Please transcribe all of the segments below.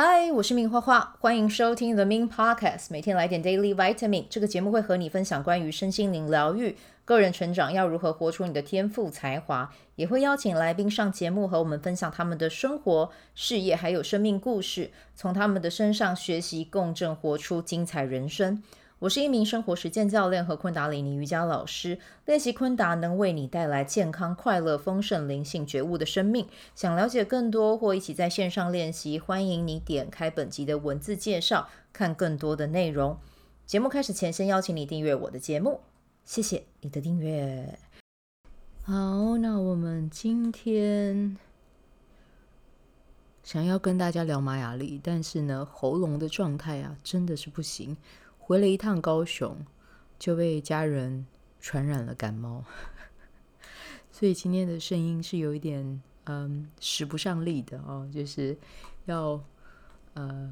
嗨，我是明花花，欢迎收听 The Min Podcast，每天来点 Daily Vitamin。这个节目会和你分享关于身心灵疗愈、个人成长，要如何活出你的天赋才华，也会邀请来宾上节目和我们分享他们的生活、事业还有生命故事，从他们的身上学习共振，活出精彩人生。我是一名生活实践教练和昆达里尼瑜伽老师，练习昆达能为你带来健康、快乐、丰盛、灵性觉悟的生命。想了解更多或一起在线上练习，欢迎你点开本集的文字介绍，看更多的内容。节目开始前，先邀请你订阅我的节目，谢谢你的订阅。好，那我们今天想要跟大家聊玛雅历，但是呢，喉咙的状态啊，真的是不行。回了一趟高雄，就被家人传染了感冒，所以今天的声音是有一点嗯使不上力的哦，就是要呃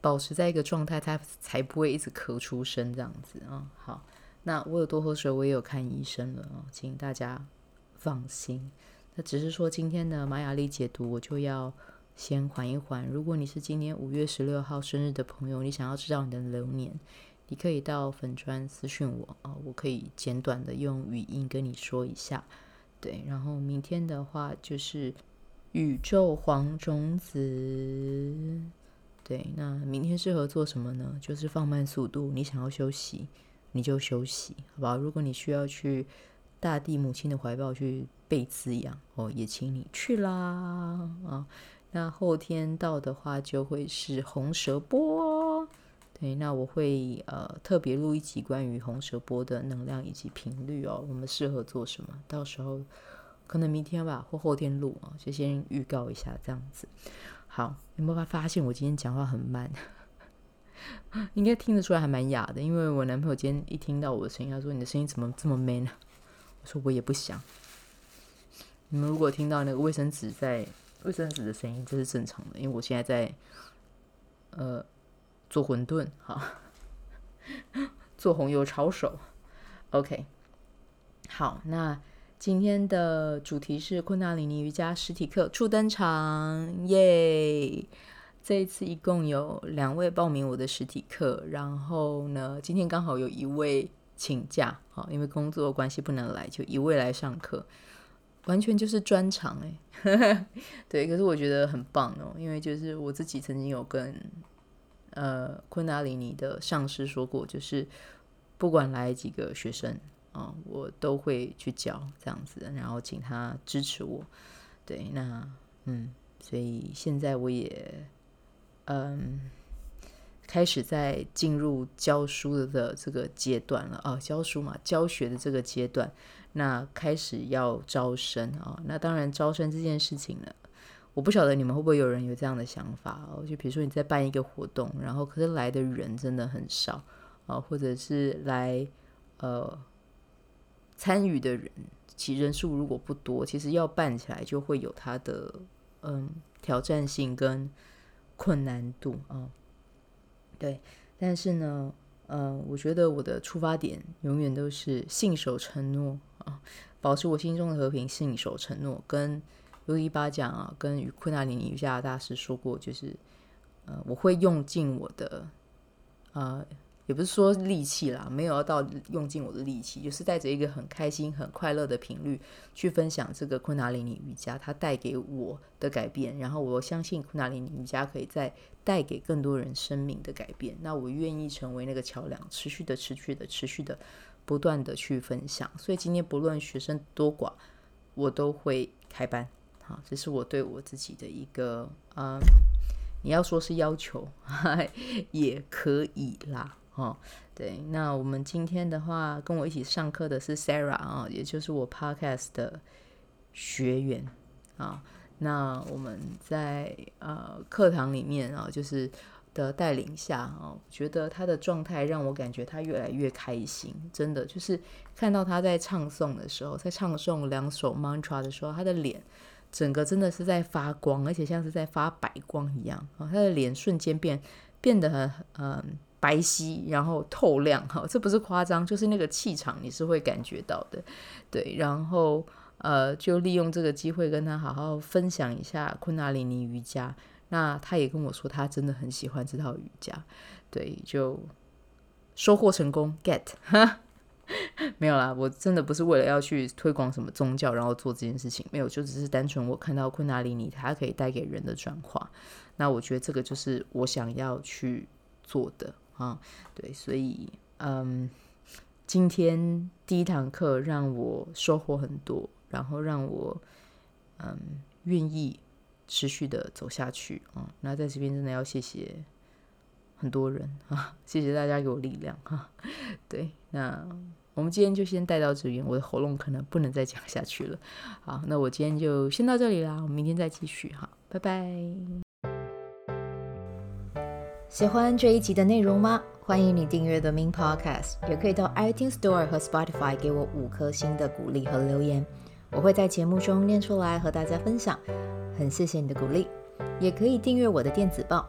保持在一个状态，它才不会一直咳出声这样子啊、好，那我有多喝水，我也有看医生了哦，请大家放心。那只是说今天的玛雅历解读，我就要先缓一缓。如果你是今年五月十六号生日的朋友，你想要知道你的流年。你可以到粉砖私讯我啊，我可以简短的用语音跟你说一下，对。然后明天的话就是宇宙黄种子，对。那明天适合做什么呢？就是放慢速度，你想要休息你就休息，好吧？如果你需要去大地母亲的怀抱去被滋养哦，也请你去啦啊。那后天到的话就会是红蛇波。对，那我会呃特别录一集关于红蛇波的能量以及频率哦，我们适合做什么？到时候可能明天吧，或后天录啊，就先预告一下这样子。好，有没有发现我今天讲话很慢？应该听得出来还蛮哑的，因为我男朋友今天一听到我的声音，他说：“你的声音怎么这么 man 呢？” 我说：“我也不想。”你们如果听到那个卫生纸在卫生纸的声音，这是正常的，因为我现在在呃。做馄饨，好，做红油抄手，OK，好，那今天的主题是昆达里尼瑜伽实体课初登场，耶！这一次一共有两位报名我的实体课，然后呢，今天刚好有一位请假，好，因为工作关系不能来，就一位来上课，完全就是专场哎，对，可是我觉得很棒哦，因为就是我自己曾经有跟。呃，昆达里尼的上师说过，就是不管来几个学生啊、我都会去教这样子，然后请他支持我。对，那嗯，所以现在我也嗯开始在进入教书的这个阶段了啊，教书嘛，教学的这个阶段，那开始要招生啊，那当然招生这件事情呢。我不晓得你们会不会有人有这样的想法哦，就比如说你在办一个活动，然后可是来的人真的很少啊，或者是来呃参与的人其人数如果不多，其实要办起来就会有它的嗯挑战性跟困难度啊。对，但是呢，嗯，我觉得我的出发点永远都是信守承诺啊，保持我心中的和平，信守承诺跟。如一巴讲啊，跟与昆达里尼瑜伽大师说过，就是，呃，我会用尽我的，呃，也不是说力气啦，没有要到用尽我的力气，就是带着一个很开心、很快乐的频率去分享这个昆达里尼瑜伽，它带给我的改变。然后我相信昆达里尼瑜伽可以再带给更多人生命的改变。那我愿意成为那个桥梁，持续的、持续的、持续的、不断的去分享。所以今天不论学生多寡，我都会开班。啊，这是我对我自己的一个，嗯，你要说是要求，也可以啦，哦，对，那我们今天的话，跟我一起上课的是 Sarah 啊，也就是我 Podcast 的学员啊，那我们在呃课堂里面啊，就是的带领下啊，觉得他的状态让我感觉他越来越开心，真的就是看到他在唱诵的时候，在唱诵两首 Mantra 的时候，他的脸。整个真的是在发光，而且像是在发白光一样啊！他的脸瞬间变变得很嗯、白皙，然后透亮哈，这不是夸张，就是那个气场你是会感觉到的，对。然后呃，就利用这个机会跟他好好分享一下昆达里尼瑜伽，那他也跟我说，他真的很喜欢这套瑜伽，对，就收获成功，get，没有啦，我真的不是为了要去推广什么宗教，然后做这件事情，没有，就只是单纯我看到昆达里尼，它可以带给人的转化，那我觉得这个就是我想要去做的啊，对，所以嗯。今天第一堂课让我收获很多，然后让我嗯愿意持续的走下去啊、嗯。那在这边真的要谢谢很多人啊，谢谢大家给我力量哈、对，那我们今天就先带到这边，我的喉咙可能不能再讲下去了。好，那我今天就先到这里啦，我们明天再继续哈，拜拜。喜欢这一集的内容吗？欢迎你订阅 The Min Podcast，也可以到 iTunes Store 和 Spotify 给我五颗星的鼓励和留言，我会在节目中念出来和大家分享。很谢谢你的鼓励，也可以订阅我的电子报，